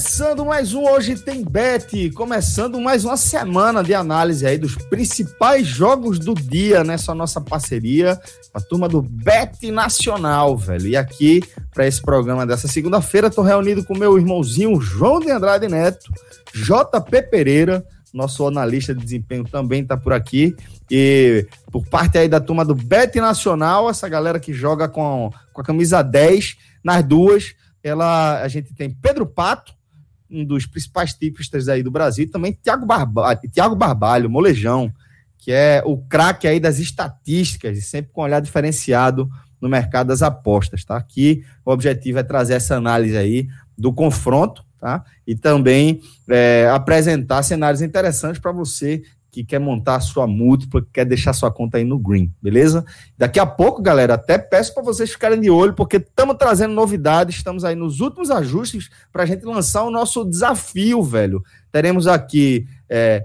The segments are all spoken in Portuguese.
Começando mais um Hoje Tem Bet, começando mais uma semana de análise aí dos principais jogos do dia nessa nossa parceria, a turma do Bet Nacional, velho. E aqui, para esse programa dessa segunda-feira, estou reunido com meu irmãozinho João de Andrade Neto, JP Pereira, nosso analista de desempenho também está por aqui. E por parte aí da turma do Bet Nacional, essa galera que joga com, com a camisa 10 nas duas ela, a gente tem Pedro Pato, um dos principais tipistas aí do Brasil, também Tiago Barbalho, Thiago Barbalho, molejão, que é o craque aí das estatísticas e sempre com um olhar diferenciado no mercado das apostas, tá? Aqui o objetivo é trazer essa análise aí do confronto, tá? E também é, apresentar cenários interessantes para você que quer montar a sua múltipla, que quer deixar sua conta aí no green, beleza? Daqui a pouco, galera, até peço para vocês ficarem de olho, porque estamos trazendo novidades, estamos aí nos últimos ajustes para a gente lançar o nosso desafio, velho. Teremos aqui é,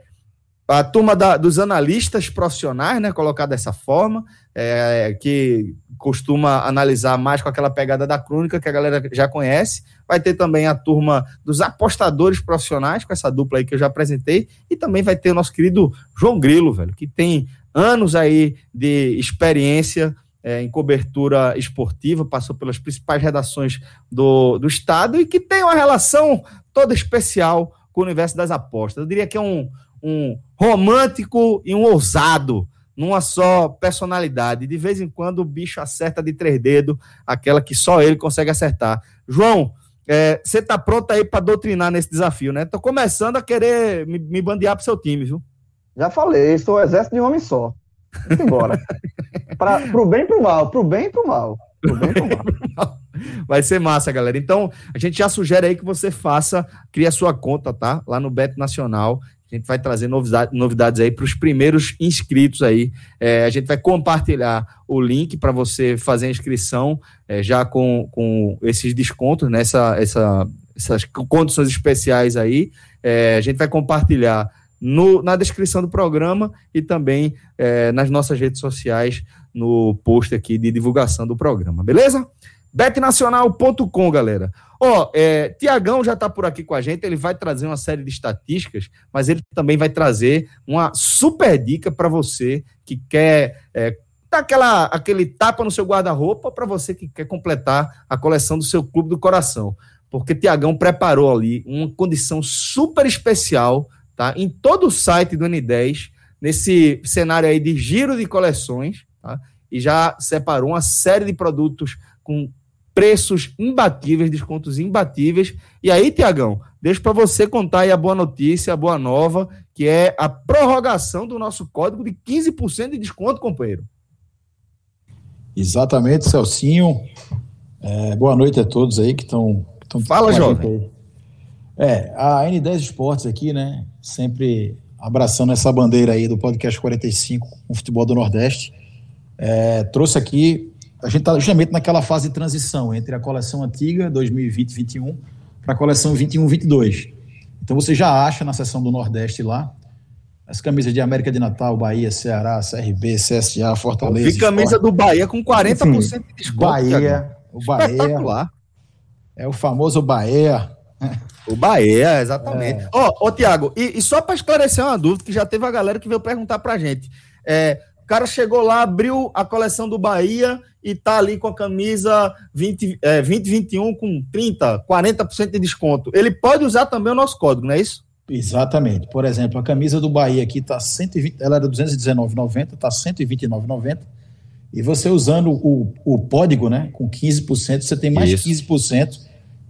a turma da, dos analistas profissionais, né, colocar dessa forma, é, que costuma analisar mais com aquela pegada da crônica que a galera já conhece. Vai ter também a turma dos apostadores profissionais, com essa dupla aí que eu já apresentei, e também vai ter o nosso querido João Grilo, velho, que tem anos aí de experiência é, em cobertura esportiva, passou pelas principais redações do, do estado e que tem uma relação toda especial com o universo das apostas. Eu diria que é um, um romântico e um ousado numa só personalidade. De vez em quando o bicho acerta de três dedos, aquela que só ele consegue acertar. João, é, você é, tá pronto aí para doutrinar nesse desafio, né? Tô começando a querer me, me bandear pro seu time, viu? Já falei, sou o exército de um homem só. Vamos embora. pra, pro bem e pro mal, pro bem e pro mal. Pro bem e pro mal. Vai ser massa, galera. Então, a gente já sugere aí que você faça, crie a sua conta, tá? Lá no Beto Nacional. A gente vai trazer novidade, novidades aí para os primeiros inscritos aí. É, a gente vai compartilhar o link para você fazer a inscrição é, já com, com esses descontos, nessa, né, essa, essas condições especiais aí. É, a gente vai compartilhar no, na descrição do programa e também é, nas nossas redes sociais, no post aqui de divulgação do programa, beleza? betnacional.com, galera. Ó, é, Tiagão já está por aqui com a gente, ele vai trazer uma série de estatísticas, mas ele também vai trazer uma super dica para você que quer é, dar aquela, aquele tapa no seu guarda-roupa, para você que quer completar a coleção do seu clube do coração. Porque Tiagão preparou ali uma condição super especial, tá? Em todo o site do N10, nesse cenário aí de giro de coleções, tá? E já separou uma série de produtos com preços imbatíveis, descontos imbatíveis. E aí, Tiagão, deixo para você contar aí a boa notícia, a boa nova, que é a prorrogação do nosso código de 15% de desconto, companheiro. Exatamente, Celcinho. É, boa noite a todos aí que estão. Fala, jovem. É, a N10 Esportes aqui, né? Sempre abraçando essa bandeira aí do podcast 45 com o futebol do Nordeste. É, trouxe aqui a gente está justamente naquela fase de transição entre a coleção antiga, 2020-21, para a coleção 21-22. Então você já acha na seção do Nordeste lá as camisas de América de Natal, Bahia, Ceará, CRB, CSA, Fortaleza. Vi camisa do Bahia com 40% Enfim, de desconto. Bahia, o Bahia. É o famoso Bahia. O Bahia, exatamente. Ó, é. oh, oh, Tiago, e, e, só para esclarecer uma dúvida, que já teve a galera que veio perguntar pra gente. É, o cara chegou lá, abriu a coleção do Bahia e tá ali com a camisa 20, é, 2021 com 30, 40% de desconto. Ele pode usar também o nosso código, não é isso? Exatamente. Por exemplo, a camisa do Bahia aqui tá 120, ela era 219,90, tá 129,90. E você usando o, o código, né, com 15%, você tem mais Isso. 15%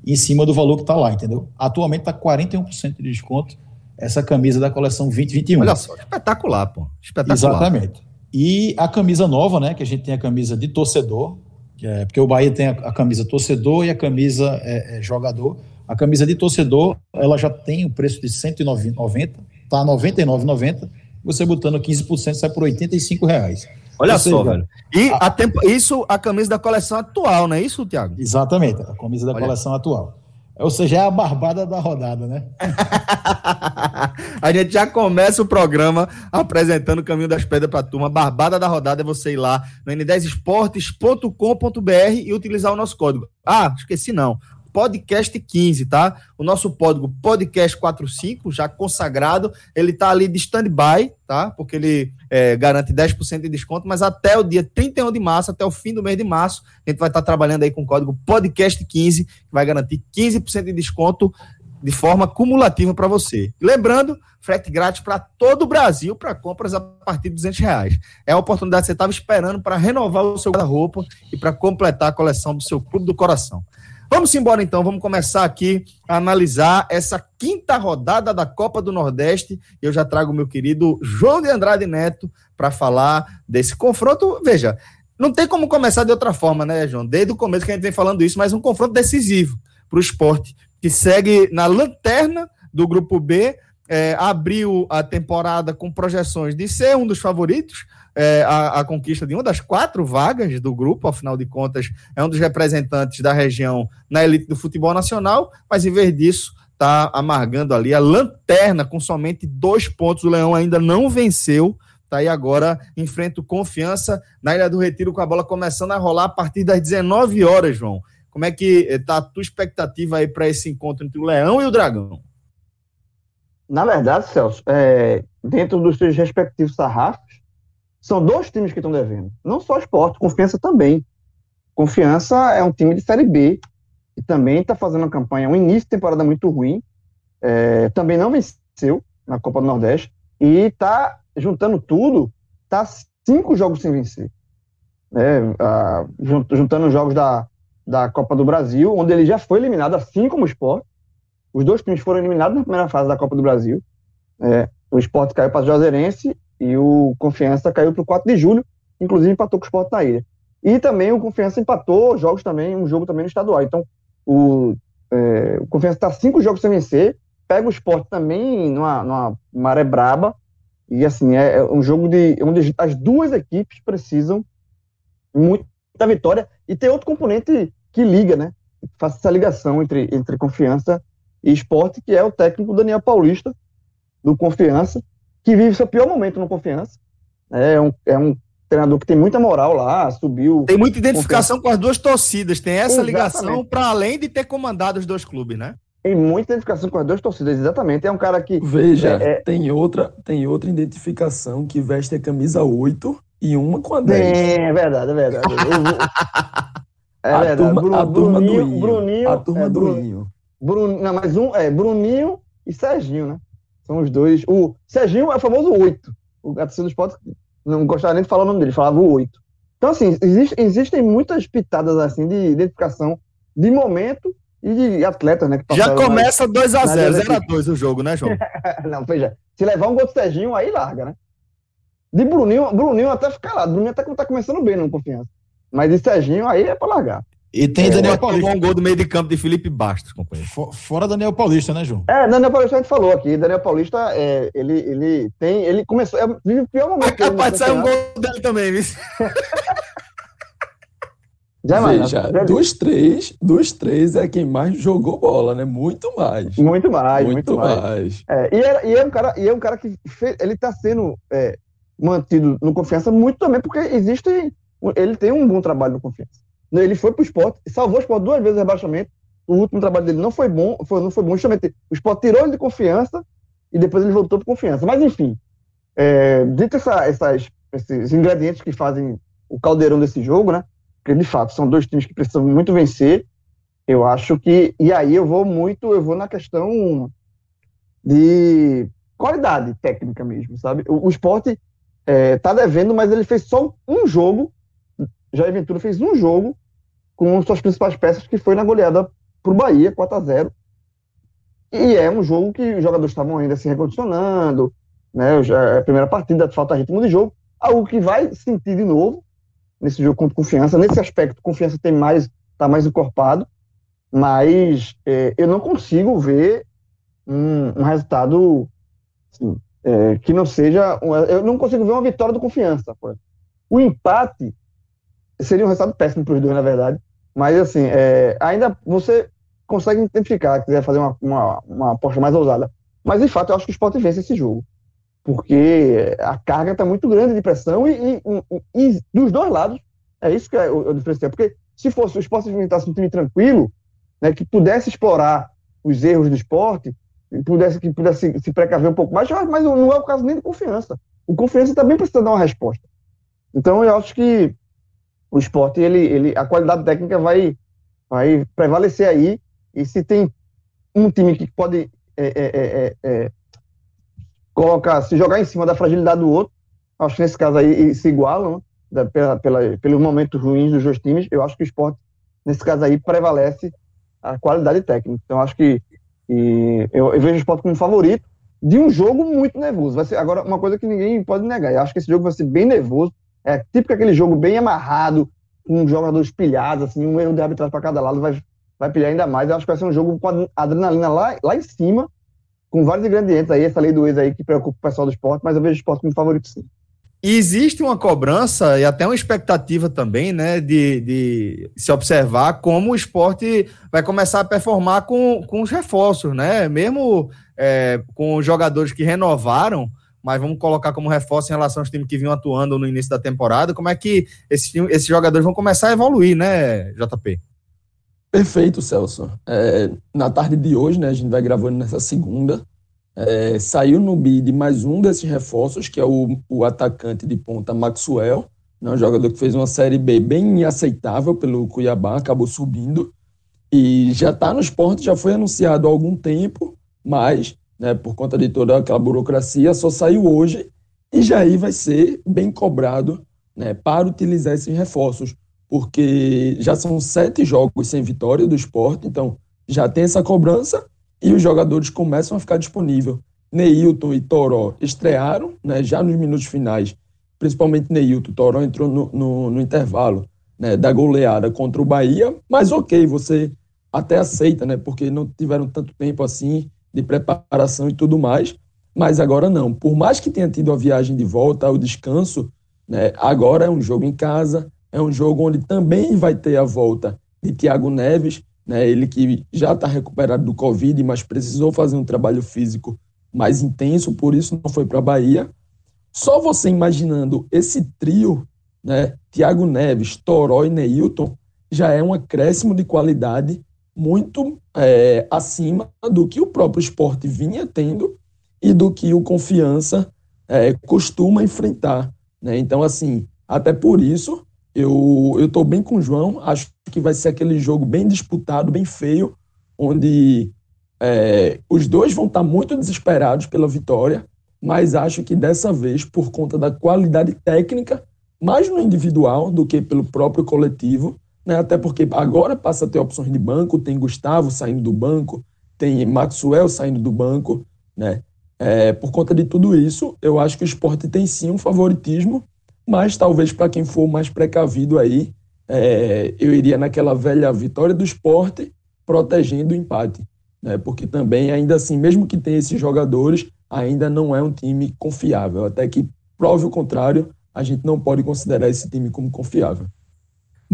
em cima do valor que está lá, entendeu? Atualmente está 41% de desconto essa camisa da coleção 2021. Olha só, espetacular, pô. Espetacular. Exatamente. E a camisa nova, né, que a gente tem a camisa de torcedor, é, porque o Bahia tem a, a camisa torcedor e a camisa é, é, jogador. A camisa de torcedor, ela já tem o preço de 190, tá 99,90. Você botando 15% sai por 85 reais. Olha só, velho. E a, tempo, isso a camisa da coleção atual, não é isso, Tiago? Exatamente, a camisa da Olha. coleção atual. Ou seja, é a barbada da rodada, né? a gente já começa o programa apresentando o caminho das pedras para a turma. Barbada da rodada é você ir lá no n10esportes.com.br e utilizar o nosso código. Ah, esqueci não podcast 15, tá? O nosso código podcast 45, já consagrado, ele tá ali de stand-by, tá? Porque ele é, garante 10% de desconto, mas até o dia 31 de março, até o fim do mês de março, a gente vai estar tá trabalhando aí com o código podcast 15, que vai garantir 15% de desconto de forma cumulativa para você. Lembrando, frete grátis para todo o Brasil para compras a partir de 200 reais. É a oportunidade que você estava esperando para renovar o seu guarda-roupa e para completar a coleção do seu Clube do Coração. Vamos embora então, vamos começar aqui a analisar essa quinta rodada da Copa do Nordeste. Eu já trago meu querido João de Andrade Neto para falar desse confronto. Veja, não tem como começar de outra forma, né, João? Desde o começo que a gente vem falando isso, mas um confronto decisivo para o esporte, que segue na lanterna do grupo B, é, abriu a temporada com projeções de ser um dos favoritos, é, a, a, conquista de uma das quatro vagas do grupo, afinal de contas, é um dos representantes da região na elite do futebol nacional, mas em vez disso, está amargando ali a lanterna com somente dois pontos. O Leão ainda não venceu, tá aí agora enfrenta o confiança na Ilha do Retiro com a bola começando a rolar a partir das 19 horas, João. Como é que está a tua expectativa aí para esse encontro entre o Leão e o Dragão? Na verdade, Celso, é, dentro dos seus respectivos sarrafos, são dois times que estão devendo. Não só esporte, confiança também. Confiança é um time de Série B, que também está fazendo uma campanha, um início de temporada muito ruim. É, também não venceu na Copa do Nordeste. E está juntando tudo, está cinco jogos sem vencer. É, a, juntando os jogos da, da Copa do Brasil, onde ele já foi eliminado, assim como o esporte. Os dois times foram eliminados na primeira fase da Copa do Brasil. É, o esporte caiu para o Juazeirense e o Confiança caiu para o 4 de julho, inclusive empatou com o Sport na ilha. E também o Confiança empatou jogos também, um jogo também no estadual. Então, o, é, o Confiança está cinco jogos sem vencer, pega o Sport também numa, numa maré braba. E assim, é, é um jogo de onde as duas equipes precisam muito da vitória. E tem outro componente que liga, né? Faz essa ligação entre, entre confiança e esporte, que é o técnico Daniel Paulista, do Confiança, que vive seu pior momento no Confiança. É um, é um treinador que tem muita moral lá, subiu. Tem muita identificação confiança. com as duas torcidas, tem essa exatamente. ligação para além de ter comandado os dois clubes, né? Tem muita identificação com as duas torcidas, exatamente. É um cara que. Veja, é, é... tem, outra, tem outra identificação que veste a camisa 8 e uma com a 10. É, é verdade, é verdade. é a verdade. Turma, a turma Bruninho, do Bruninho. A turma é, do Bruninho. Bruno, não, mas um é Bruninho e Serginho, né? São os dois. O Serginho é o famoso oito. O torcida do esporte não gostava nem de falar o nome dele, falava o oito. Então, assim, existe, existem muitas pitadas assim de identificação de momento e de atleta, né? Já começa 2x0, 0x2 o jogo, né, João? não, veja, se levar um gol do Serginho, aí larga, né? De Bruninho, Bruninho até ficar lá. Bruninho até que tá começando bem no confiança. Mas de Serginho, aí é pra largar. E tem é, Daniel Paulista. um gol do meio de campo de Felipe Bastos, companheiro. Fora Daniel Paulista, né, João? É, Daniel Paulista a gente falou aqui. Daniel Paulista, é, ele, ele tem. Ele começou. É, vive o pior momento. É capaz de sair um gol dele também, viu? Já Veja, já... dos três, dos três é quem mais jogou bola, né? Muito mais. Muito mais, muito, muito mais. mais. É, e, é, e, é, um cara, e é um cara que fez, ele está sendo é, mantido no confiança muito também porque existe, ele tem um bom trabalho no confiança. Ele foi para o esporte, salvou o esporte duas vezes o rebaixamento. O último trabalho dele não foi bom, foi, não foi bom. Justamente o esporte tirou ele de confiança e depois ele voltou para confiança. Mas, enfim, é, dito essa, essas, esses ingredientes que fazem o caldeirão desse jogo, né? Porque, de fato, são dois times que precisam muito vencer. Eu acho que. E aí eu vou muito, eu vou na questão de qualidade técnica mesmo, sabe? O, o esporte é, tá devendo, mas ele fez só um jogo Jair Ventura fez um jogo com suas principais peças, que foi na goleada para o Bahia, 4 a 0 E é um jogo que os jogadores estavam ainda se recondicionando, né? É a primeira partida, falta ritmo de jogo, algo que vai sentir de novo nesse jogo contra confiança. Nesse aspecto, confiança tem mais, está mais encorpado, mas é, eu não consigo ver um, um resultado assim, é, que não seja. eu não consigo ver uma vitória do confiança. O empate seria um resultado péssimo para os dois, na verdade. Mas, assim, é, ainda você consegue identificar, quiser fazer uma, uma, uma aposta mais ousada. Mas, de fato, eu acho que o Sport vence esse jogo. Porque a carga está muito grande de pressão e, e, e, e, dos dois lados, é isso que é o, o diferencial. Porque se fosse o Sport enfrentasse um time tranquilo, né, que pudesse explorar os erros do esporte, pudesse, que pudesse se precaver um pouco mais, mas não é o caso nem de confiança. O confiança também precisa dar uma resposta. Então, eu acho que o esporte, ele, ele, a qualidade técnica vai, vai prevalecer aí. E se tem um time que pode é, é, é, é, colocar, se jogar em cima da fragilidade do outro, acho que nesse caso aí se igualam, né, pela, pela, pelos momentos ruins dos dois times, eu acho que o esporte, nesse caso aí, prevalece a qualidade técnica. Então, acho que e eu, eu, vejo o esporte como favorito de um jogo muito nervoso. Vai ser agora uma coisa que ninguém pode negar. Eu acho que esse jogo vai ser bem nervoso. É típico aquele jogo bem amarrado, com jogadores pilhados, assim, um erro de arbitragem para cada lado vai, vai pilhar ainda mais. Eu acho que vai ser um jogo com adrenalina lá, lá em cima, com vários ingredientes aí, essa lei do ex aí que preocupa o pessoal do esporte, mas eu vejo o esporte como favorito sim. E existe uma cobrança e até uma expectativa também, né, de, de se observar como o esporte vai começar a performar com, com os reforços, né? Mesmo é, com os jogadores que renovaram, mas vamos colocar como reforço em relação aos times que vinham atuando no início da temporada, como é que esses, esses jogadores vão começar a evoluir, né, JP? Perfeito, Celso. É, na tarde de hoje, né, a gente vai gravando nessa segunda, é, saiu no bid mais um desses reforços, que é o, o atacante de ponta Maxwell, né, um jogador que fez uma Série B bem aceitável pelo Cuiabá, acabou subindo, e já está no esporte, já foi anunciado há algum tempo, mas né, por conta de toda aquela burocracia, só saiu hoje e já aí vai ser bem cobrado né, para utilizar esses reforços, porque já são sete jogos sem vitória do esporte, então já tem essa cobrança e os jogadores começam a ficar disponíveis. Neilton e Toró estrearam né, já nos minutos finais, principalmente Neilton. Toró entrou no, no, no intervalo né, da goleada contra o Bahia, mas ok, você até aceita, né, porque não tiveram tanto tempo assim de preparação e tudo mais, mas agora não. Por mais que tenha tido a viagem de volta, o descanso, né, agora é um jogo em casa, é um jogo onde também vai ter a volta de Thiago Neves, né? Ele que já está recuperado do Covid, mas precisou fazer um trabalho físico mais intenso, por isso não foi para a Bahia. Só você imaginando esse trio, né? Thiago Neves, Toró e Neilton, já é um acréscimo de qualidade muito é, acima do que o próprio esporte vinha tendo e do que o Confiança é, costuma enfrentar. Né? Então, assim, até por isso, eu estou bem com o João, acho que vai ser aquele jogo bem disputado, bem feio, onde é, os dois vão estar tá muito desesperados pela vitória, mas acho que dessa vez, por conta da qualidade técnica, mais no individual do que pelo próprio coletivo, né? até porque agora passa a ter opções de banco, tem Gustavo saindo do banco, tem Maxwell saindo do banco, né? É, por conta de tudo isso, eu acho que o esporte tem sim um favoritismo, mas talvez para quem for mais precavido aí, é, eu iria naquela velha vitória do esporte protegendo o empate. Né? Porque também, ainda assim, mesmo que tenha esses jogadores, ainda não é um time confiável. Até que prove o contrário, a gente não pode considerar esse time como confiável.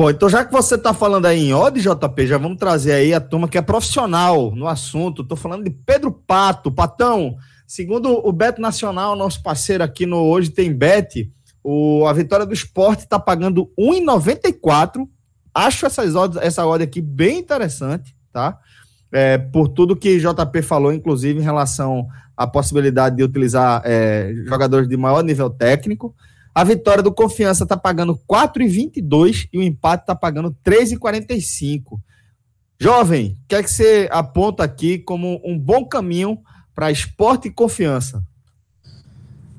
Bom, então já que você está falando aí em odd, JP, já vamos trazer aí a turma que é profissional no assunto. Estou falando de Pedro Pato. Patão, segundo o Beto Nacional, nosso parceiro aqui no Hoje Tem Bet, o, a vitória do esporte está pagando 1,94. Acho essas odds, essa odd aqui bem interessante, tá? É, por tudo que JP falou, inclusive em relação à possibilidade de utilizar é, jogadores de maior nível técnico. A vitória do Confiança está pagando 4,22 e o empate está pagando 3,45. Jovem, o que é que você aponta aqui como um bom caminho para esporte e confiança?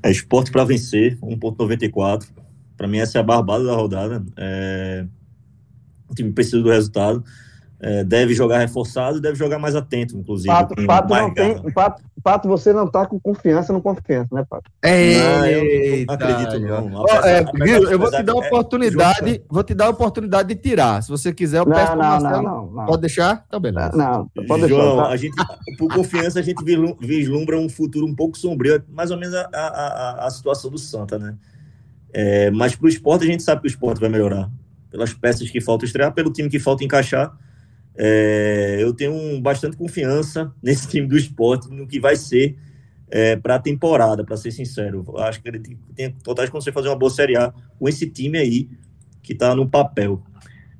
É esporte para vencer, 1,94. Para mim, essa é a barbada da rodada. É... O time precisa do resultado. É, deve jogar reforçado deve jogar mais atento, inclusive. Pato, Pato, não tem, Pato, Pato, você não tá com confiança no confiança, né, Pato? não, eu não acredito, não. Oh, é, eu vou te dar a oportunidade, é, vou te dar a oportunidade de tirar. Se você quiser, eu peço não, não, não, não, Pode deixar? Então, beleza. Não, pode João, deixar. Tá? A gente, por confiança, a gente vislumbra um futuro um pouco sombrio, mais ou menos a, a, a, a situação do Santa, né? É, mas pro esporte, a gente sabe que o esporte vai melhorar. Pelas peças que faltam estrear, pelo time que falta encaixar é, eu tenho bastante confiança nesse time do esporte, no que vai ser é, para a temporada, para ser sincero. Acho que ele tem, tem totais de fazer uma boa Série A com esse time aí que está no papel.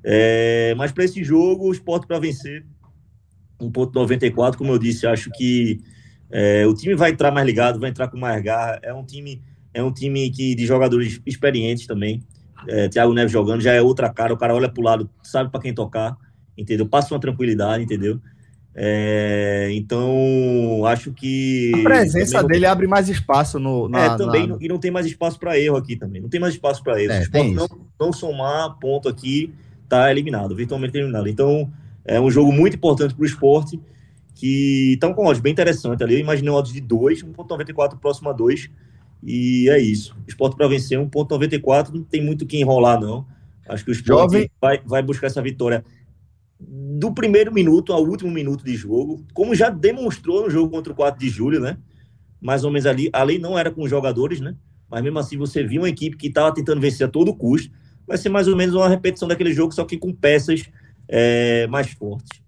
É, mas para esse jogo, o esporte para vencer, 1,94, como eu disse, acho que é, o time vai entrar mais ligado, vai entrar com mais garra. É um time, é um time que, de jogadores experientes também. É, Thiago Neves jogando já é outra cara, o cara olha para o lado, sabe para quem tocar entendeu? Passa uma tranquilidade, entendeu? É, então, acho que. A presença não... dele abre mais espaço no. Na, é, também, na... e não tem mais espaço para erro aqui também. Não tem mais espaço para erro. É, Se não, não somar ponto aqui, tá eliminado, virtualmente eliminado. Então, é um jogo muito importante para o esporte, que tá com um odds bem interessante ali. Eu imaginei um odds de 2, 1,94 próximo a 2. E é isso. Esporte para vencer 1,94, não tem muito que enrolar, não. Acho que o esporte Jovem... vai, vai buscar essa vitória do primeiro minuto ao último minuto de jogo, como já demonstrou no jogo contra o 4 de julho, né? Mais ou menos ali, ali não era com jogadores, né? Mas mesmo assim você viu uma equipe que estava tentando vencer a todo custo. Vai ser mais ou menos uma repetição daquele jogo, só que com peças é, mais fortes.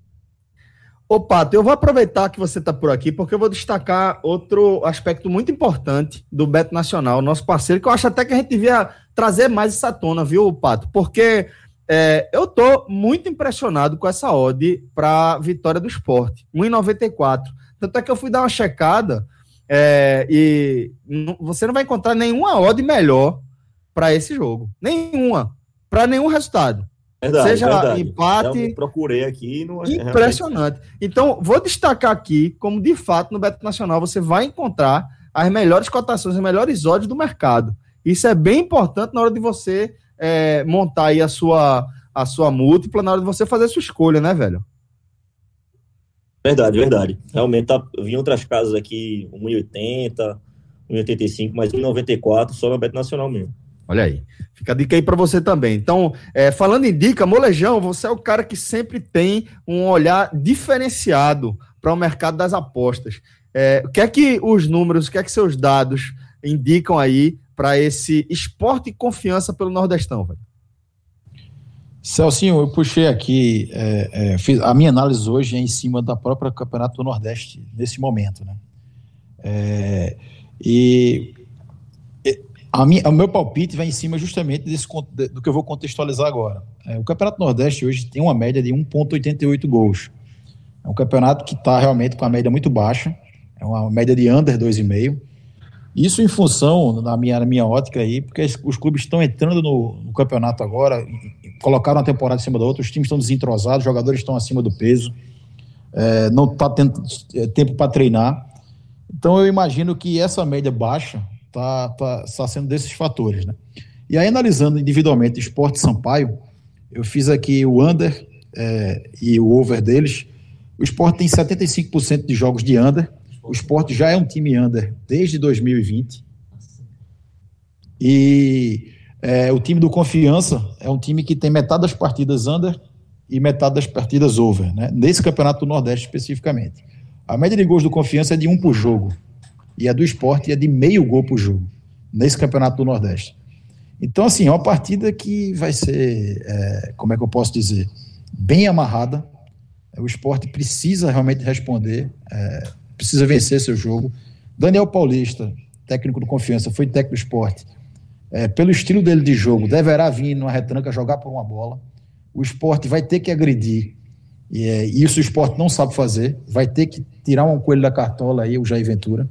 Ô, Pato, eu vou aproveitar que você está por aqui, porque eu vou destacar outro aspecto muito importante do Beto Nacional, nosso parceiro, que eu acho até que a gente devia trazer mais essa tona, viu, Pato? Porque é, eu tô muito impressionado com essa odd para vitória do esporte, 1,94. Tanto é que eu fui dar uma checada é, e você não vai encontrar nenhuma odd melhor para esse jogo. Nenhuma. Para nenhum resultado. Verdade, Seja verdade. empate. Eu procurei aqui. Não é impressionante. Então, vou destacar aqui como, de fato, no Beto Nacional você vai encontrar as melhores cotações, as melhores odds do mercado. Isso é bem importante na hora de você é, montar aí a sua, a sua múltipla na hora de você fazer a sua escolha, né, velho? Verdade, verdade. Realmente, tá, vi outras casas aqui, 1,80, 1,85, mas 1,94 só na Beto Nacional mesmo. Olha aí. Fica a dica aí para você também. Então, é, falando em dica, Molejão, você é o cara que sempre tem um olhar diferenciado para o mercado das apostas. É, o que é que os números, o que é que seus dados indicam aí para esse esporte e confiança pelo Nordestão, velho? Celcinho, eu puxei aqui, é, é, fiz, a minha análise hoje é em cima da própria Campeonato do Nordeste, nesse momento, né? É, e a minha, o meu palpite vai em cima justamente desse, do que eu vou contextualizar agora. É, o Campeonato Nordeste hoje tem uma média de 1,88 gols. É um campeonato que está realmente com a média muito baixa, é uma média de under 2,5. Isso em função, na minha, na minha ótica aí, porque os clubes estão entrando no, no campeonato agora, colocaram uma temporada em cima da outra, os times estão desentrosados, os jogadores estão acima do peso, é, não está tendo é, tempo para treinar. Então eu imagino que essa média baixa está tá, tá sendo desses fatores. Né? E aí, analisando individualmente Esporte Sampaio, eu fiz aqui o under é, e o over deles. O Esporte tem 75% de jogos de under o esporte já é um time under desde 2020. E é, o time do Confiança é um time que tem metade das partidas under e metade das partidas over, né? nesse campeonato do Nordeste especificamente. A média de gols do Confiança é de um por jogo. E a do esporte é de meio gol por jogo, nesse campeonato do Nordeste. Então, assim, é uma partida que vai ser, é, como é que eu posso dizer, bem amarrada. O esporte precisa realmente responder. É, precisa vencer seu jogo. Daniel Paulista, técnico do Confiança, foi técnico do esporte. É, pelo estilo dele de jogo, deverá vir numa retranca jogar por uma bola. O esporte vai ter que agredir. E é, isso o esporte não sabe fazer. Vai ter que tirar um coelho da cartola aí, o Jair Ventura.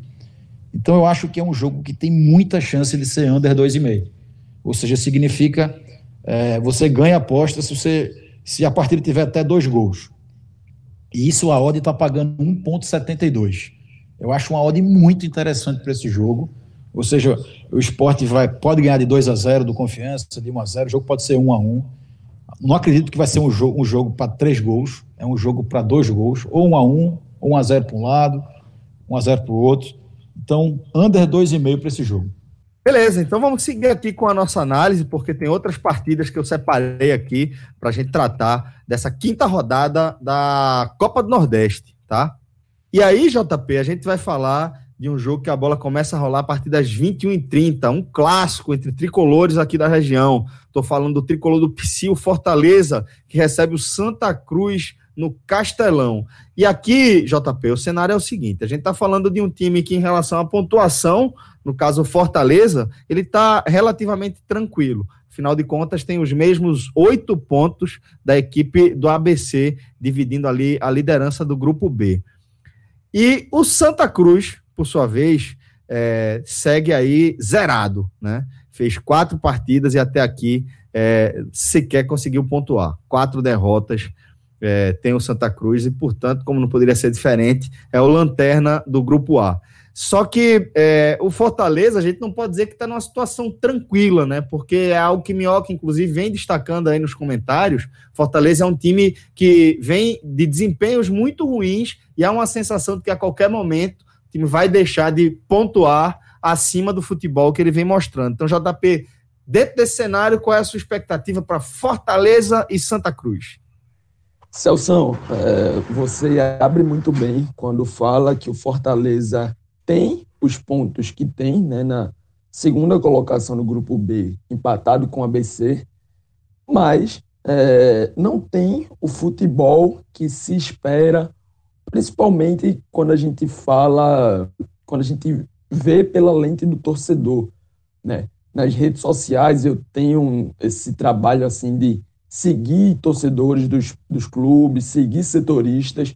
Então eu acho que é um jogo que tem muita chance de ser under 2,5. Ou seja, significa é, você ganha aposta se, você, se a partida tiver até dois gols. E isso a odd está pagando 1,72. Eu acho uma odd muito interessante para esse jogo, Ou seja, o esporte vai, pode ganhar de 2 a 0 do confiança, de 1 a 0 o jogo pode ser 1 a 1 Não acredito que vai ser um jogo, um jogo para três gols, é um jogo para dois gols, ou 1 a 1 ou 1 a 0 para um lado, 1 a 0 para o outro. Então, under 2,5 para esse jogo. Beleza, então vamos seguir aqui com a nossa análise, porque tem outras partidas que eu separei aqui para a gente tratar dessa quinta rodada da Copa do Nordeste, tá? E aí, JP, a gente vai falar de um jogo que a bola começa a rolar a partir das 21h30, um clássico entre tricolores aqui da região. Estou falando do tricolor do Psyu Fortaleza, que recebe o Santa Cruz no Castelão. E aqui, JP, o cenário é o seguinte: a gente está falando de um time que, em relação à pontuação, no caso Fortaleza, ele está relativamente tranquilo. Afinal de contas, tem os mesmos oito pontos da equipe do ABC, dividindo ali a liderança do grupo B. E o Santa Cruz, por sua vez, é, segue aí zerado, né? Fez quatro partidas e até aqui é, sequer conseguiu pontuar. Quatro derrotas é, tem o Santa Cruz e, portanto, como não poderia ser diferente, é o lanterna do grupo A. Só que é, o Fortaleza, a gente não pode dizer que está numa situação tranquila, né? Porque é algo que Minhoca, inclusive, vem destacando aí nos comentários. Fortaleza é um time que vem de desempenhos muito ruins e há uma sensação de que a qualquer momento o time vai deixar de pontuar acima do futebol que ele vem mostrando. Então, JP, dentro desse cenário, qual é a sua expectativa para Fortaleza e Santa Cruz? Celção, é, você abre muito bem quando fala que o Fortaleza tem os pontos que tem, né, na segunda colocação no grupo B, empatado com a BC, mas é, não tem o futebol que se espera, principalmente quando a gente fala, quando a gente vê pela lente do torcedor, né? Nas redes sociais eu tenho esse trabalho assim de seguir torcedores dos, dos clubes, seguir setoristas,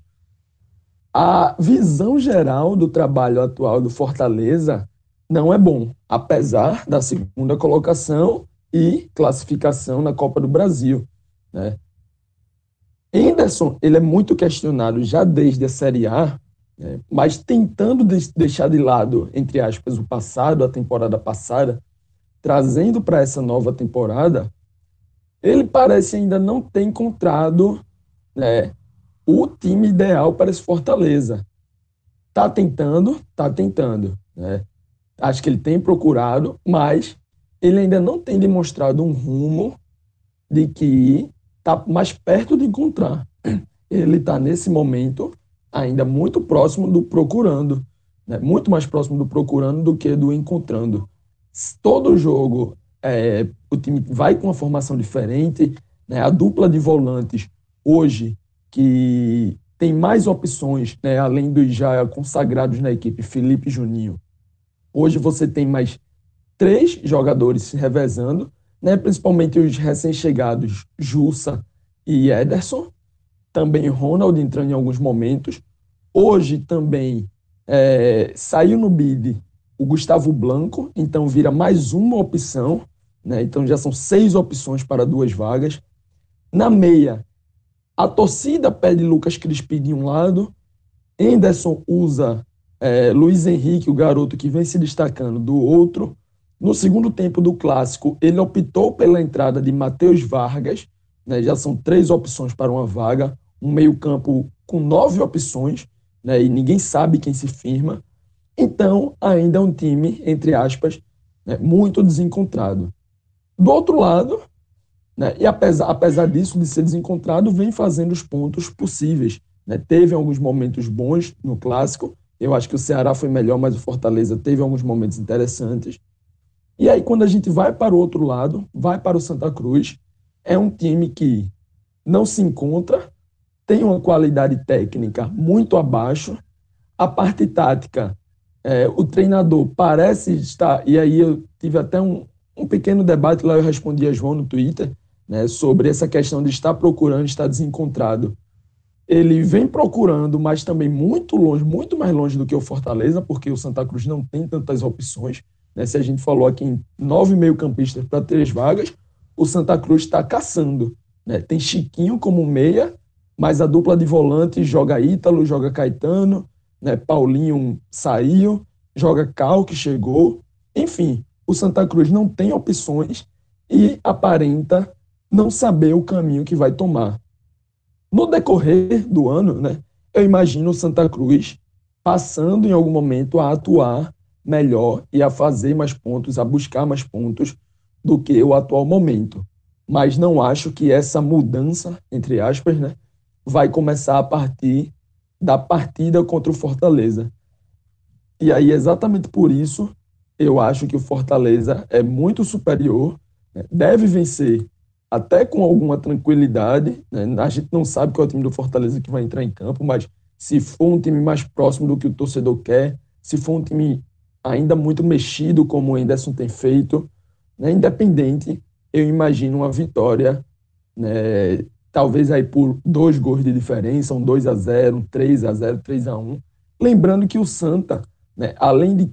a visão geral do trabalho atual do Fortaleza não é bom, apesar da segunda colocação e classificação na Copa do Brasil. Né? Henderson ele é muito questionado já desde a Série A, né? mas tentando de deixar de lado, entre aspas, o passado, a temporada passada, trazendo para essa nova temporada, ele parece ainda não ter encontrado né, o time ideal para esse Fortaleza. Tá tentando, tá tentando. Né? Acho que ele tem procurado, mas ele ainda não tem demonstrado um rumo de que está mais perto de encontrar. Ele está nesse momento ainda muito próximo do procurando, né? muito mais próximo do procurando do que do encontrando. Todo jogo é, o time vai com uma formação diferente, né? a dupla de volantes hoje que tem mais opções, né, além dos já consagrados na equipe, Felipe e Juninho. Hoje você tem mais três jogadores se revezando, né, principalmente os recém-chegados Jussa e Ederson, também Ronald entrando em alguns momentos. Hoje também é, saiu no bid o Gustavo Blanco, então vira mais uma opção, né, então já são seis opções para duas vagas. Na meia, a torcida pede Lucas Crispim de um lado, Henderson usa é, Luiz Henrique, o garoto que vem se destacando, do outro. No segundo tempo do clássico, ele optou pela entrada de Matheus Vargas, né, já são três opções para uma vaga, um meio-campo com nove opções, né, e ninguém sabe quem se firma. Então, ainda é um time, entre aspas, né, muito desencontrado. Do outro lado, né? E apesar, apesar disso, de ser desencontrado, vem fazendo os pontos possíveis. Né? Teve alguns momentos bons no clássico. Eu acho que o Ceará foi melhor, mas o Fortaleza teve alguns momentos interessantes. E aí, quando a gente vai para o outro lado, vai para o Santa Cruz, é um time que não se encontra, tem uma qualidade técnica muito abaixo. A parte tática, é, o treinador parece estar. E aí eu tive até um, um pequeno debate lá, eu respondi a João no Twitter né, sobre essa questão de estar procurando, estar desencontrado. Ele vem procurando, mas também muito longe, muito mais longe do que o Fortaleza, porque o Santa Cruz não tem tantas opções. Né? Se a gente falou aqui em nove meio-campistas para três vagas, o Santa Cruz está caçando. Né? Tem Chiquinho como meia, mas a dupla de volante joga Ítalo, joga Caetano, né? Paulinho saiu, joga Cal, que chegou. Enfim, o Santa Cruz não tem opções e aparenta não saber o caminho que vai tomar. No decorrer do ano, né, eu imagino Santa Cruz passando em algum momento a atuar melhor e a fazer mais pontos, a buscar mais pontos do que o atual momento. Mas não acho que essa mudança, entre aspas, né, vai começar a partir da partida contra o Fortaleza. E aí, exatamente por isso, eu acho que o Fortaleza é muito superior, né, deve vencer até com alguma tranquilidade. Né? A gente não sabe qual é o time do Fortaleza que vai entrar em campo, mas se for um time mais próximo do que o torcedor quer, se for um time ainda muito mexido, como o Anderson tem feito, né? independente, eu imagino uma vitória, né? talvez aí por dois gols de diferença, um 2 a 0 um 3 a 0 3 a 1 Lembrando que o Santa, né, além de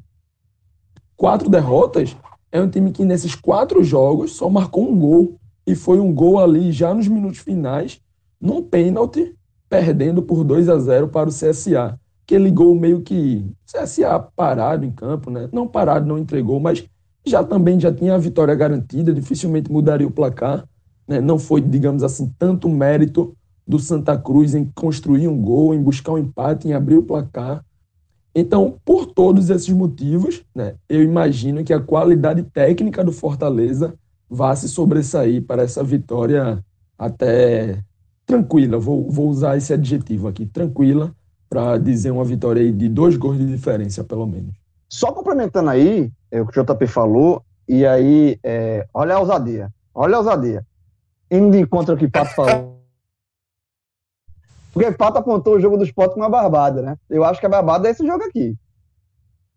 quatro derrotas, é um time que nesses quatro jogos só marcou um gol. E foi um gol ali já nos minutos finais, num pênalti, perdendo por 2 a 0 para o CSA. Que ligou meio que CSA parado em campo, né? Não parado, não entregou, mas já também já tinha a vitória garantida, dificilmente mudaria o placar. Né? Não foi, digamos assim, tanto mérito do Santa Cruz em construir um gol, em buscar um empate, em abrir o placar. Então, por todos esses motivos, né, eu imagino que a qualidade técnica do Fortaleza vá se sobressair para essa vitória até tranquila. Vou, vou usar esse adjetivo aqui, tranquila, para dizer uma vitória de dois gols de diferença, pelo menos. Só complementando aí é, o que o JP falou, e aí, é, olha a ousadia, olha a ousadia. Indo de encontro que Pato falou. Porque o Pato apontou o jogo do esporte com uma barbada, né? Eu acho que a barbada é esse jogo aqui.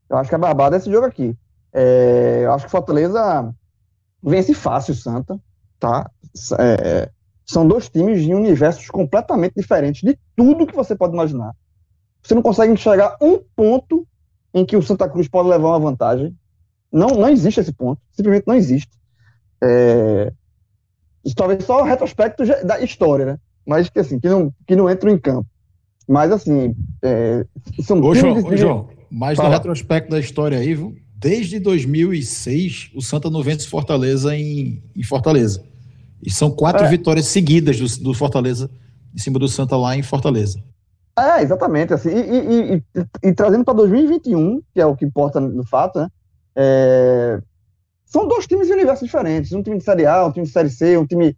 Eu acho que a barbada é esse jogo aqui. É, eu acho que Fortaleza vence fácil o Santa, tá? É, são dois times em universos completamente diferentes de tudo que você pode imaginar. Você não consegue enxergar um ponto em que o Santa Cruz pode levar uma vantagem. Não, não existe esse ponto. Simplesmente não existe. É, talvez só o retrospecto da história, né? Mas que assim, que não, que não entram em campo. Mas assim, é, são Ô, João, ô, João, mas Fala. no retrospecto da história aí, viu? Desde 2006, o Santa não vence Fortaleza em, em Fortaleza. E são quatro é. vitórias seguidas do, do, Fortaleza em cima do Santa lá em Fortaleza. É, exatamente. Assim, e, e, e, e trazendo para 2021, que é o que importa no fato, né? É, são dois times de universos diferentes. Um time de Série A, um time de Série C, um time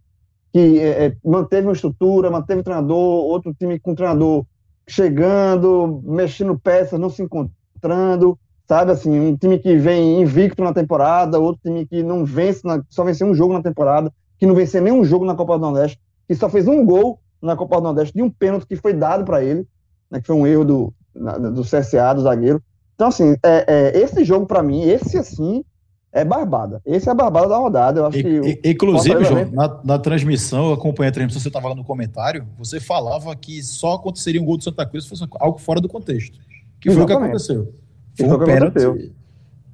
que é, é manteve uma estrutura, manteve treinador, outro time com treinador chegando, mexendo peças, não se encontrando sabe? Assim, um time que vem invicto na temporada, outro time que não vence, na, só venceu um jogo na temporada, que não venceu nenhum jogo na Copa do Nordeste, que só fez um gol na Copa do Nordeste de um pênalti que foi dado para ele, né, que foi um erro do, na, do CSA, do zagueiro. Então, assim, é, é esse jogo, para mim, esse, assim, é barbada. Esse é a barbada da rodada. Eu acho e, que inclusive, João, na, na, transmissão, eu acompanhei a transmissão, você estava lá no comentário, você falava que só aconteceria um gol do Santa Cruz se fosse algo fora do contexto. Que foi o que aconteceu. Foi um pênalti.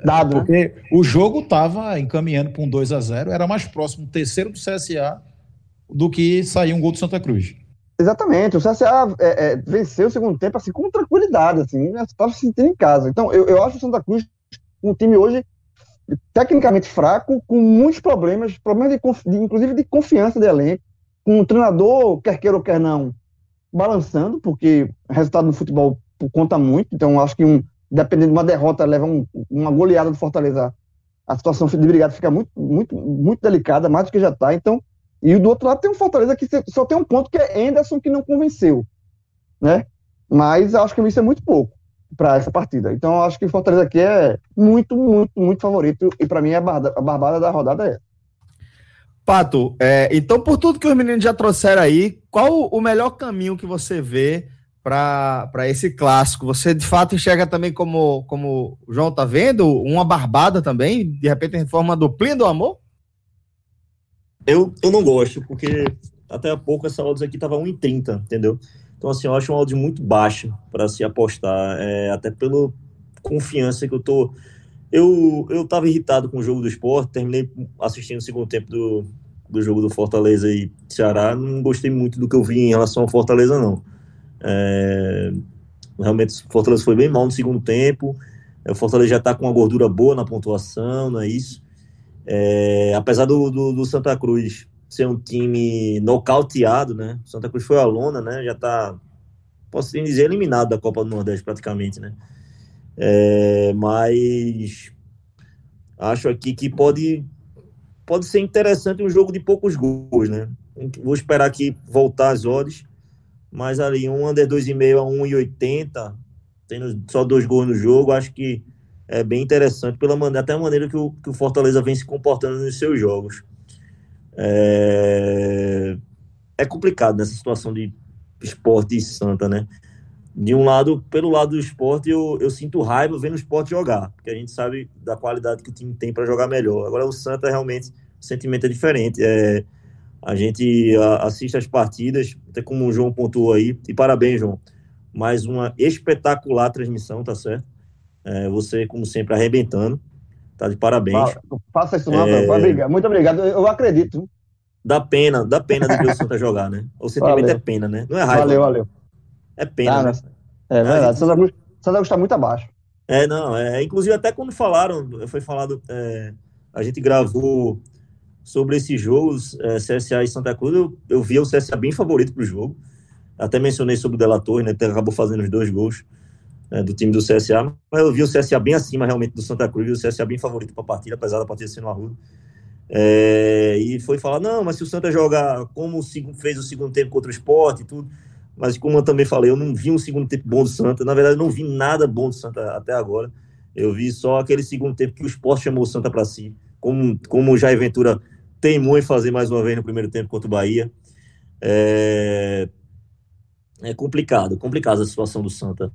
Dado, né? porque né? o jogo estava encaminhando para um 2 a 0 era mais próximo o terceiro do CSA do que sair um gol do Santa Cruz. Exatamente, o CSA é, é, venceu o segundo tempo assim, com tranquilidade, assim, estava se sentindo em casa. Então, eu, eu acho o Santa Cruz um time hoje tecnicamente fraco, com muitos problemas, problemas de, de, inclusive de confiança de elenco, com um treinador, quer queira ou quer não, balançando, porque o resultado no futebol conta muito, então acho que um, dependendo de uma derrota, leva um, uma goleada do Fortaleza, a situação de brigada fica muito, muito, muito delicada, mais do que já está. Então, e do outro lado tem um Fortaleza que só tem um ponto que é Anderson que não convenceu, né? Mas acho que isso é muito pouco para essa partida. Então, acho que o Fortaleza aqui é muito, muito, muito favorito e para mim a, bar a barbada da rodada é. Pato, é, então por tudo que os meninos já trouxeram aí, qual o melhor caminho que você vê para esse clássico. Você de fato enxerga também como, como o João tá vendo, uma barbada também, de repente em forma duplinha do amor? Eu, eu não gosto, porque até há pouco essa odds aqui tava 1,30, entendeu? Então, assim, eu acho uma odd muito baixa para se apostar, é, até pela confiança que eu tô. Eu, eu tava irritado com o jogo do esporte, terminei assistindo o segundo tempo do, do jogo do Fortaleza e Ceará, não gostei muito do que eu vi em relação ao Fortaleza, não. É, realmente o Fortaleza foi bem mal no segundo tempo. O Fortaleza já está com uma gordura boa na pontuação, não é isso? É, apesar do, do, do, Santa Cruz ser um time nocauteado, né? Santa Cruz foi a lona, né? Já está, posso dizer, eliminado da Copa do Nordeste praticamente, né? É, mas acho aqui que pode, pode ser interessante um jogo de poucos gols, né? Vou esperar aqui voltar as odds, mas ali um under 2,5 a 1,80, tendo só dois gols no jogo, acho que é bem interessante, pela maneira, até a maneira que o, que o Fortaleza vem se comportando nos seus jogos. É, é complicado nessa situação de esporte e Santa, né? De um lado, pelo lado do esporte, eu, eu sinto raiva vendo o esporte jogar, porque a gente sabe da qualidade que o time tem para jogar melhor. Agora, o Santa realmente, o sentimento é diferente. É, a gente assiste as partidas, até como o João pontuou aí, e parabéns, João. Mais uma espetacular transmissão, tá certo? É, você, como sempre, arrebentando. Tá de parabéns. Faça isso não, é... Muito obrigado. Eu acredito. Dá pena, dá pena de ver o Santa jogar, né? O sentimento valeu. é pena, né? Não é raiva. Valeu, valeu. É pena. Ah, né? É verdade. Santa Cruz, Santa Cruz está muito abaixo. É, não. É, inclusive, até quando falaram, foi falado, é, a gente gravou sobre esses jogos, é, CSA e Santa Cruz, eu, eu via o CSA bem favorito para o jogo. Até mencionei sobre o Delator, né? Que acabou fazendo os dois gols é, do time do CSA, mas eu vi o CSA bem acima realmente do Santa Cruz, o CSA bem favorito para a partida, apesar da partida ser no Arruda. É, e foi falar, não, mas se o Santa jogar como fez o segundo tempo contra o esporte e tudo, mas como eu também falei, eu não vi um segundo tempo bom do Santa, na verdade não vi nada bom do Santa até agora, eu vi só aquele segundo tempo que o esporte chamou o Santa para si, como, como o Jair Ventura teimou em fazer mais uma vez no primeiro tempo contra o Bahia. É, é complicado, complicada a situação do Santa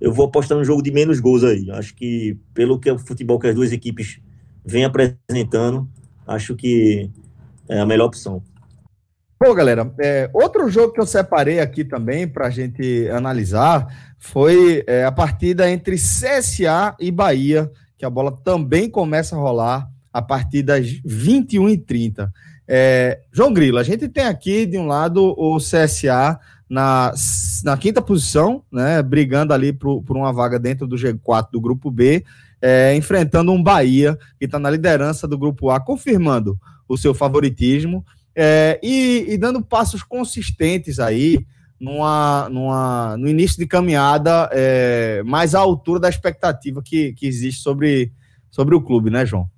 eu vou apostar no jogo de menos gols aí. Acho que, pelo que o futebol que as duas equipes vêm apresentando, acho que é a melhor opção. Bom, galera, é, outro jogo que eu separei aqui também para a gente analisar foi é, a partida entre CSA e Bahia, que a bola também começa a rolar a partir das 21h30. É, João Grilo, a gente tem aqui de um lado o CSA na, na quinta posição, né, brigando ali por, por uma vaga dentro do G4 do grupo B, é, enfrentando um Bahia que está na liderança do grupo A, confirmando o seu favoritismo é, e, e, dando passos consistentes aí numa, numa, no início de caminhada é, mais à altura da expectativa que, que existe sobre, sobre o clube, né, João?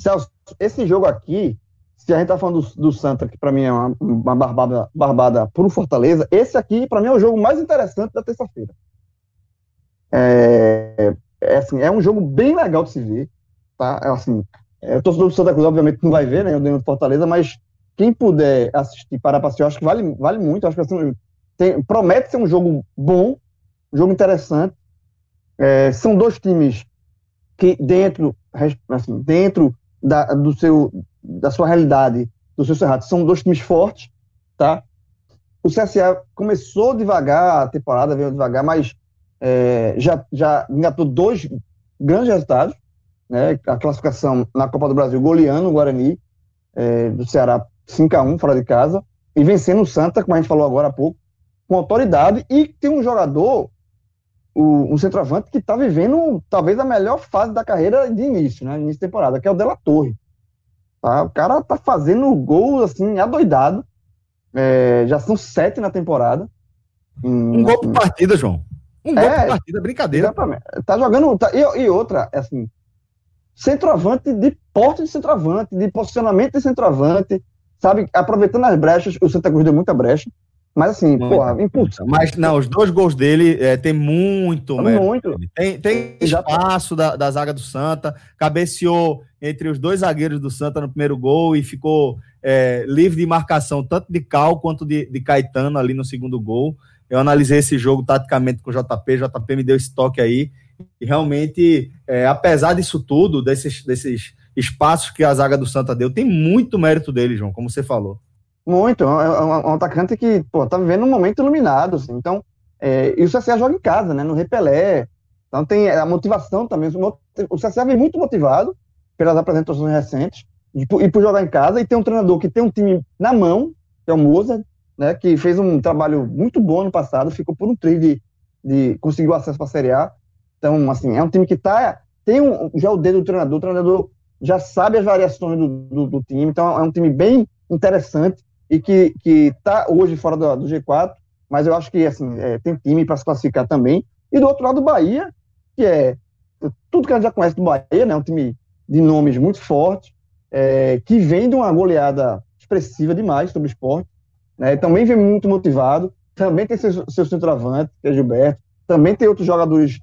Celso, esse jogo aqui se a gente tá falando do, do Santa, que para mim é uma, uma barbada, barbada um Fortaleza, esse aqui, para mim, é o jogo mais interessante da terça-feira. É, é, assim, é um jogo bem legal de se ver, tá? É, assim, é, o torcedor do Santa Cruz, obviamente, não vai ver, né, o do Fortaleza, mas quem puder assistir, parar para assistir, eu acho que vale, vale muito, acho que assim, tem, promete ser um jogo bom, um jogo interessante, é, são dois times que dentro, assim, dentro da, do seu, da sua realidade, do seu Cerrado, são dois times fortes, tá? O CSA começou devagar a temporada, veio devagar, mas é, já, já engatou dois grandes resultados, né? A classificação na Copa do Brasil, goleando o Guarani, é, do Ceará 5 a 1 fora de casa, e vencendo o Santa, como a gente falou agora há pouco, com autoridade, e tem um jogador, o, um centroavante, que está vivendo talvez a melhor fase da carreira de início, né? Início de temporada, que é o Della Torre. Tá? O cara tá fazendo gols assim, adoidado. É, já são sete na temporada. Um gol por partida, João. Um gol é, por partida, brincadeira. Exatamente. Tá jogando. Tá, e, e, outra, é assim, centroavante de porte de centroavante, de posicionamento de centroavante, sabe? Aproveitando as brechas, o Santa Cruz deu muita brecha. Mas assim, muito, porra, impulso. Mas não, os dois gols dele é, tem muito, muito. Tem, tem espaço da, da zaga do Santa, cabeceou entre os dois zagueiros do Santa no primeiro gol e ficou é, livre de marcação, tanto de Cal quanto de, de Caetano ali no segundo gol. Eu analisei esse jogo taticamente com o JP, o JP me deu esse toque aí. E realmente, é, apesar disso tudo, desses, desses espaços que a zaga do Santa deu, tem muito mérito dele, João, como você falou. Muito, é um, é um atacante que, pô, tá vivendo um momento iluminado, assim. Então, é, e o CSA joga em casa, né, no Repelé. Então tem a motivação também. O CSA vem muito motivado pelas apresentações recentes e por, e por jogar em casa e tem um treinador que tem um time na mão, que é o Moza, né, que fez um trabalho muito bom no passado, ficou por um tri de, de conseguiu acesso para a Série A. Então, assim, é um time que tá, tem um, já o dedo do treinador, o treinador já sabe as variações do, do, do time, então é um time bem interessante e que está hoje fora do, do, G4, mas eu acho que assim, é, tem time para se classificar também. E do outro lado, o Bahia, que é tudo que a gente já conhece do Bahia, né? Um time de nomes muito forte, é, que vem de uma goleada expressiva demais sobre o esporte, né? Também vem muito motivado, também tem seu, seu centroavante, que é Gilberto, também tem outros jogadores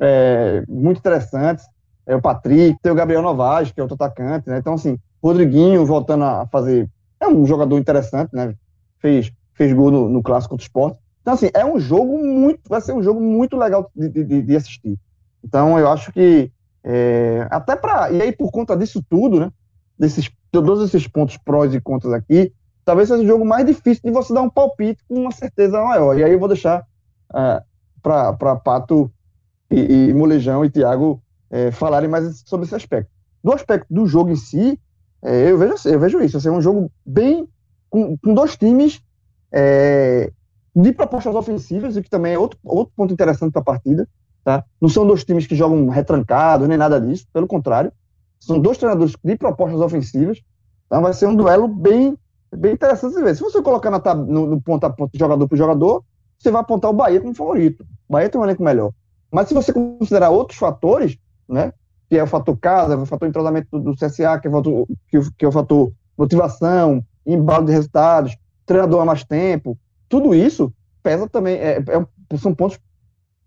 é, muito interessantes, é o Patrick, tem o Gabriel Novaes, que é outro atacante, né? Então, assim, Rodriguinho voltando a fazer. É um jogador interessante, né? Fez, fez gol no, no clássico do esporte. Então, assim, é um jogo muito. Vai ser um jogo muito legal de, de, de assistir. Então, eu acho que. É, até para. E aí, por conta disso tudo, né? Desses, todos esses pontos prós e contras aqui, talvez seja o jogo mais difícil de você dar um palpite com uma certeza maior. E aí eu vou deixar uh, para Pato e, e Molejão e Thiago é, falarem mais sobre esse aspecto. Do aspecto do jogo em si, é, eu, vejo, eu vejo isso. Assim, é um jogo bem. com, com dois times é, de propostas ofensivas, o que também é outro, outro ponto interessante para a partida. Tá? Não são dois times que jogam retrancados, nem nada disso, pelo contrário. São dois treinadores de propostas ofensivas. Então vai ser um duelo bem, bem interessante de ver. Se você colocar na, no, no ponto a ponto, jogador por jogador, você vai apontar o Bahia como favorito. O Bahia tem um elenco melhor. Mas se você considerar outros fatores, né, que é o fator casa, o fator entrosamento do, CSA, que é o fator, que, que é o fator motivação, embalo de resultados, treinador há mais tempo, tudo isso pesa também, é, é, são pontos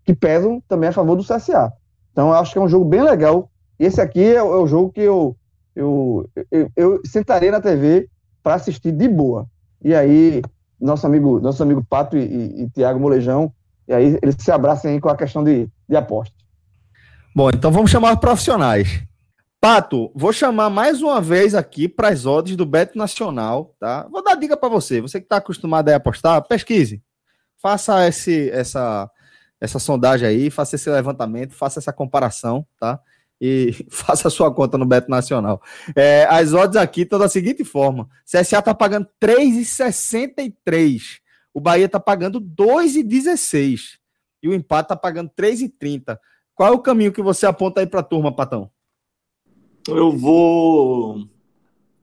que pesam também a favor do CSA. Então, eu acho que é um jogo bem legal. Esse aqui é, é o jogo que eu, eu, eu, eu sentaria na TV para assistir de boa. E aí, nosso amigo, nosso amigo Pato e, e, e Tiago Molejão, e aí eles se abraçam aí com a questão de, de aposta. Bom, então vamos chamar os profissionais. Pato, vou chamar mais uma vez aqui para as odds do Beto Nacional, tá? Vou dar dica para você. Você que está acostumado a apostar, pesquise. Faça esse, essa, essa sondagem aí, faça esse levantamento, faça essa comparação, tá? E faça a sua conta no Beto Nacional. É, as odds aqui estão da seguinte forma: CSA está pagando 3,63. O Bahia está pagando 2,16. E o empate está pagando 3,30. Qual é o caminho que você aponta aí para a turma, Patão? Eu vou.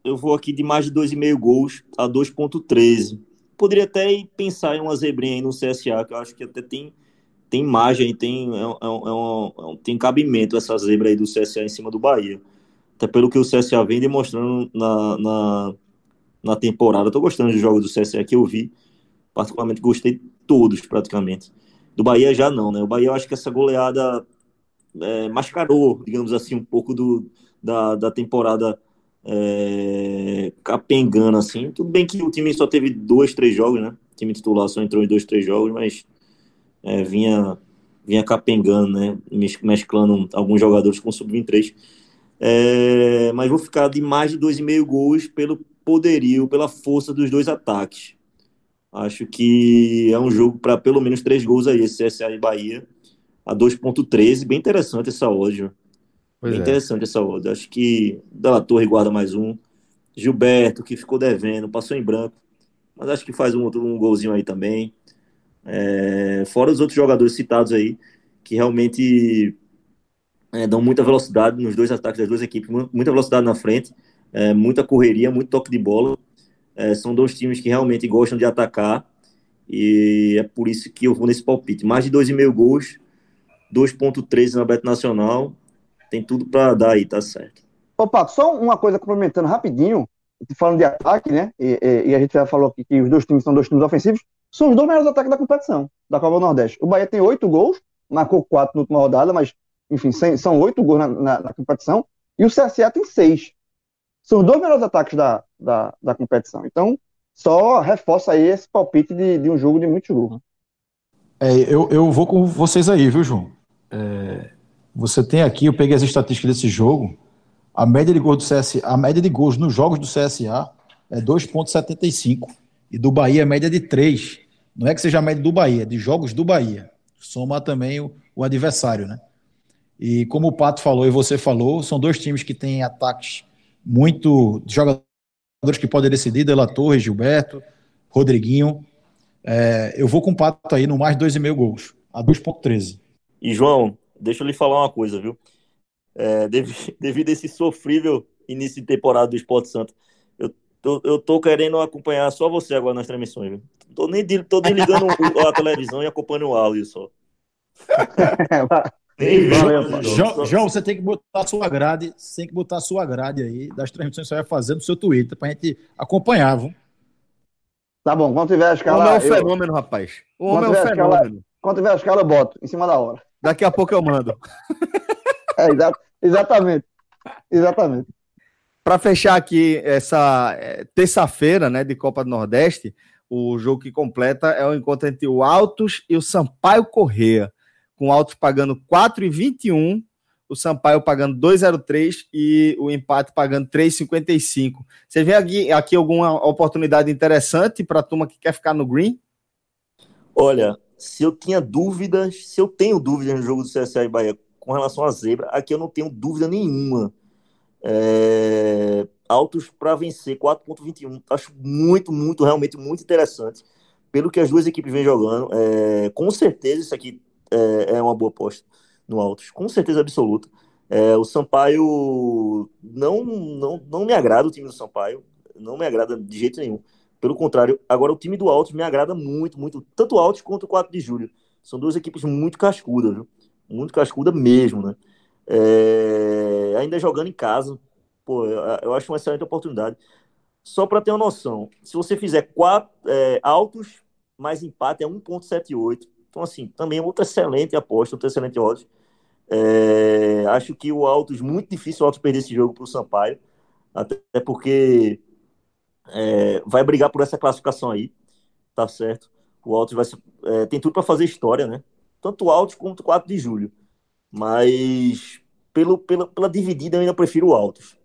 Eu vou aqui de mais de 2,5 gols a 2,13. Poderia até pensar em uma zebrinha aí no CSA, que eu acho que até tem, tem margem, tem, é, é, é, um, tem cabimento essa zebra aí do CSA em cima do Bahia. Até pelo que o CSA vem demonstrando na, na, na temporada. Tô gostando dos jogos do CSA que eu vi. Particularmente gostei todos, praticamente. Do Bahia já não, né? O Bahia eu acho que essa goleada é, mascarou, digamos assim, um pouco do, da, da temporada é, capengando, assim. Tudo bem que o time só teve dois, três jogos, né? O time titular só entrou em dois, três jogos, mas é, vinha, vinha capengando, né? Mesclando alguns jogadores com sub-23. É, mas vou ficar de mais de dois e meio gols pelo poderio, pela força dos dois ataques. Acho que é um jogo para pelo menos três gols aí, esse CSA e Bahia a 2.13, bem interessante essa odd. Pois bem é. interessante essa odd. Acho que Della Torre guarda mais um. Gilberto, que ficou devendo, passou em branco. Mas acho que faz um, um golzinho aí também. É, fora os outros jogadores citados aí, que realmente é, dão muita velocidade nos dois ataques das duas equipes, muita velocidade na frente, é, muita correria, muito toque de bola. É, são dois times que realmente gostam de atacar e é por isso que eu vou nesse palpite. Mais de 2,5 gols 2.13 na Bet Nacional. Tem tudo para dar aí, tá certo. Ô, Pato, só uma coisa complementando rapidinho, falando de ataque, né? E, e, e, a gente já falou aqui que os dois times são dois times ofensivos. São os dois melhores ataques da competição, da Copa do Nordeste. O Bahia tem oito gols, marcou quatro na última rodada, mas, enfim, são oito gols na, na, na, competição. E o CSA tem seis. São os dois melhores ataques da, da, da competição. Então, só reforça aí esse palpite de, de um jogo de muitos gols. É, eu, eu vou com vocês aí, viu, João? É, você tem aqui, eu peguei as estatísticas desse jogo. A média de gols do CSA, a média de gols nos jogos do CSA é 2,75 e do Bahia a média de 3. Não é que seja a média do Bahia, é de jogos do Bahia. Soma também o, o adversário, né? E como o Pato falou e você falou, são dois times que têm ataques muito jogadores que podem decidir, Dela Torre, Gilberto, Rodriguinho. É, eu vou com o Pato aí no mais 2,5 gols, a 2,13. E, João, deixa eu lhe falar uma coisa, viu? É, devido a esse sofrível início de temporada do Esporte Santo, eu tô, eu tô querendo acompanhar só você agora nas transmissões, viu? Tô nem, tô nem ligando a televisão e acompanhando o áudio só. João, João, você tem que botar a sua grade, tem que botar a sua grade aí das transmissões que você vai fazer no seu Twitter pra gente acompanhar, viu? Tá bom, quando tiver a escala. O homem é um fenômeno, rapaz. O homem é um fenômeno. Escala, quando tiver a escala, eu boto em cima da hora. Daqui a pouco eu mando. é, exa exatamente. Exatamente. Para fechar aqui essa é, terça-feira, né, de Copa do Nordeste, o jogo que completa é o encontro entre o Altos e o Sampaio Correia, com o Altos pagando 4,21, o Sampaio pagando 2,03 e o empate pagando 3,55. Você vê aqui, aqui alguma oportunidade interessante para a turma que quer ficar no green? Olha, se eu tinha dúvidas, se eu tenho dúvidas no jogo do CSA e Bahia com relação à zebra, aqui eu não tenho dúvida nenhuma. É, altos para vencer 4.21. Acho muito, muito, realmente muito interessante. Pelo que as duas equipes vêm jogando. É, com certeza isso aqui é, é, uma boa aposta no Altos. Com certeza absoluta. É, o Sampaio não, não, não me agrada o time do Sampaio. Não me agrada de jeito nenhum. Pelo contrário, agora o time do Altos me agrada muito, muito. Tanto o Altos quanto o 4 de julho. São duas equipes muito cascudas, viu? Muito cascuda mesmo, né? É, ainda jogando em casa. Pô, eu acho uma excelente oportunidade. Só para ter uma noção, se você fizer quatro é, altos mais empate é 1,78. Então, assim, também é outra excelente aposta, outra excelente odds. É, acho que o Altos, muito difícil o Altos perder esse jogo para o Sampaio, até porque é, vai brigar por essa classificação aí, tá certo? O Altos vai é, tem tudo para fazer história, né? Tanto o Altos quanto o 4 de julho. Mas pelo, pela, pela dividida, eu ainda prefiro o Altos.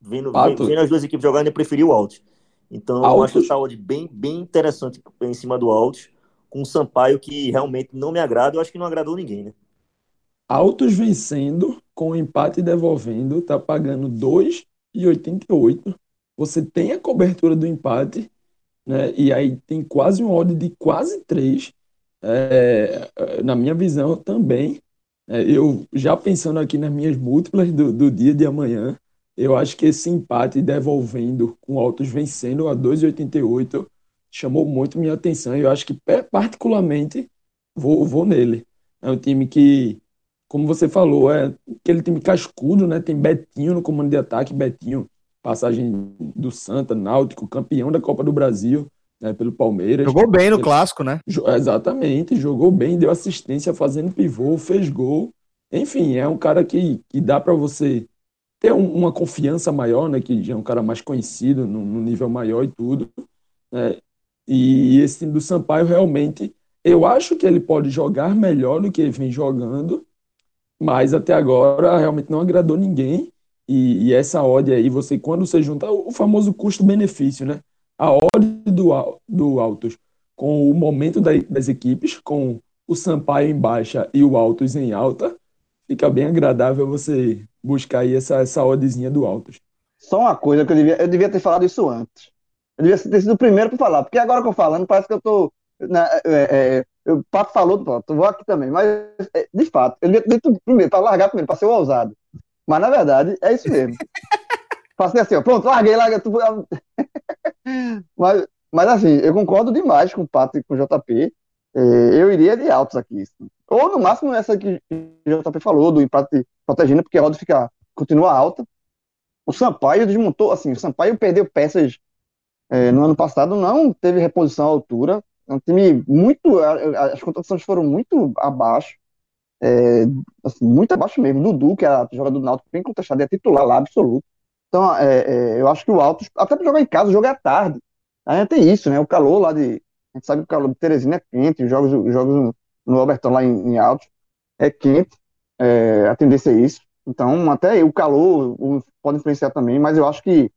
Vendo, vendo as duas equipes jogando, eu preferi o Altos. Então, Altos. eu acho essa odd bem, bem interessante em cima do Altos, com o Sampaio que realmente não me agrada, eu acho que não agradou ninguém, né? Altos vencendo, com empate devolvendo, tá pagando 2,88. Você tem a cobertura do empate, né? E aí tem quase um odd de quase 3. É, na minha visão também é, eu já pensando aqui nas minhas múltiplas do, do dia de amanhã, eu acho que esse empate devolvendo com Altos vencendo a 2,88 chamou muito minha atenção. Eu acho que particularmente vou, vou nele. É um time que, como você falou, é aquele time cascudo, né? Tem Betinho no comando de ataque, Betinho, passagem do Santa, Náutico, campeão da Copa do Brasil. Né, pelo Palmeiras. Jogou bem no clássico, né? Exatamente, jogou bem, deu assistência fazendo pivô, fez gol. Enfim, é um cara que, que dá para você ter um, uma confiança maior, né? Que é um cara mais conhecido, no, no nível maior e tudo. Né? E esse time do Sampaio realmente, eu acho que ele pode jogar melhor do que ele vem jogando, mas até agora realmente não agradou ninguém. E, e essa odd aí, você quando você junta o famoso custo-benefício, né? a ordem do, do Autos com o momento da, das equipes, com o Sampaio em baixa e o Autos em alta, fica bem agradável você buscar aí essa, essa oddzinha do Autos. Só uma coisa que eu devia, eu devia ter falado isso antes. Eu devia ter sido o primeiro para falar, porque agora que eu falando, parece que eu tô. Na, é, é, é o Pato falou, pronto, vou aqui também, mas é, de fato, eu devia ter dito primeiro, para largar primeiro, para ser o ousado. Mas na verdade, é isso mesmo. Passei assim, ó, pronto, larguei, larguei. Tu... mas, mas assim, eu concordo demais com o Pato e com o JP. É, eu iria de altos aqui. Ou no máximo essa que o JP falou, do empate protegendo, porque a roda fica, continua alta. O Sampaio desmontou, assim, o Sampaio perdeu peças é, no ano passado, não teve reposição à altura. É um time muito. As contratações foram muito abaixo. É, assim, muito abaixo mesmo. Dudu, que é jogador do Náutico, bem contestado, é titular lá, absoluto. Então, é, é, eu acho que o Altos, até para jogar em casa, jogar é tarde. Ainda tem isso, né? O calor lá de. A gente sabe que o calor de Teresina é quente, os jogos, os jogos no Albertão lá em, em Altos é quente, é, a tendência é isso. Então, até o calor pode influenciar também, mas eu acho que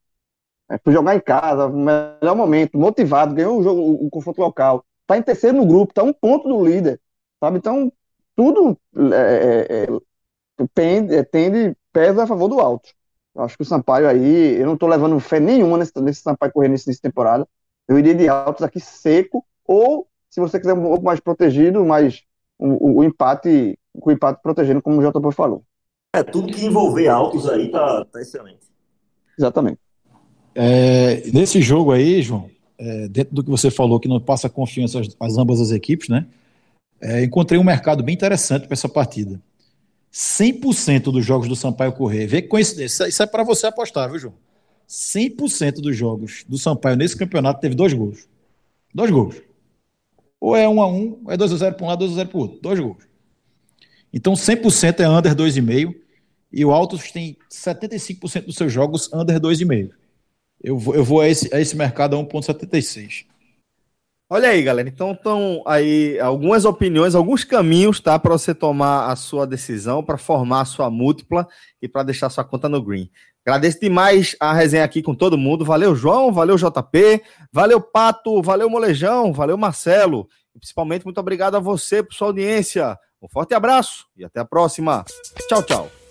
é, jogar em casa, melhor momento, motivado, ganhou o jogo, o confronto local, tá em terceiro no grupo, tá um ponto do líder, sabe? Então, tudo é, é, é tende, tende, pesa a favor do alto. Eu acho que o Sampaio aí, eu não estou levando fé nenhuma nesse, nesse Sampaio correr nesse, nessa temporada. Eu iria de altos aqui seco, ou se você quiser um pouco mais protegido, mais, o, o empate, o empate protegendo, como o JP falou. É, tudo que envolver altos aí tá, tá excelente. Exatamente. É, nesse jogo aí, João, é, dentro do que você falou, que não passa confiança às, às ambas as equipes, né? É, encontrei um mercado bem interessante para essa partida. 100% dos jogos do Sampaio Correr, vê que coincidência, isso é para você apostar, viu, João? 100% dos jogos do Sampaio nesse campeonato teve dois gols. Dois gols. Ou é 1 a 1 ou é 2 a 0 para um lado, 2 a 0 para o outro. Dois gols. Então 100% é under 2,5 e o Altos tem 75% dos seus jogos under 2,5. Eu vou, eu vou a, esse, a esse mercado a 1,76. Olha aí, galera. Então estão aí algumas opiniões, alguns caminhos, tá, para você tomar a sua decisão, para formar a sua múltipla e para deixar sua conta no green. Agradeço demais a resenha aqui com todo mundo. Valeu, João, valeu, JP, valeu, Pato, valeu, Molejão, valeu, Marcelo. E principalmente muito obrigado a você por sua audiência. Um forte abraço e até a próxima. Tchau, tchau.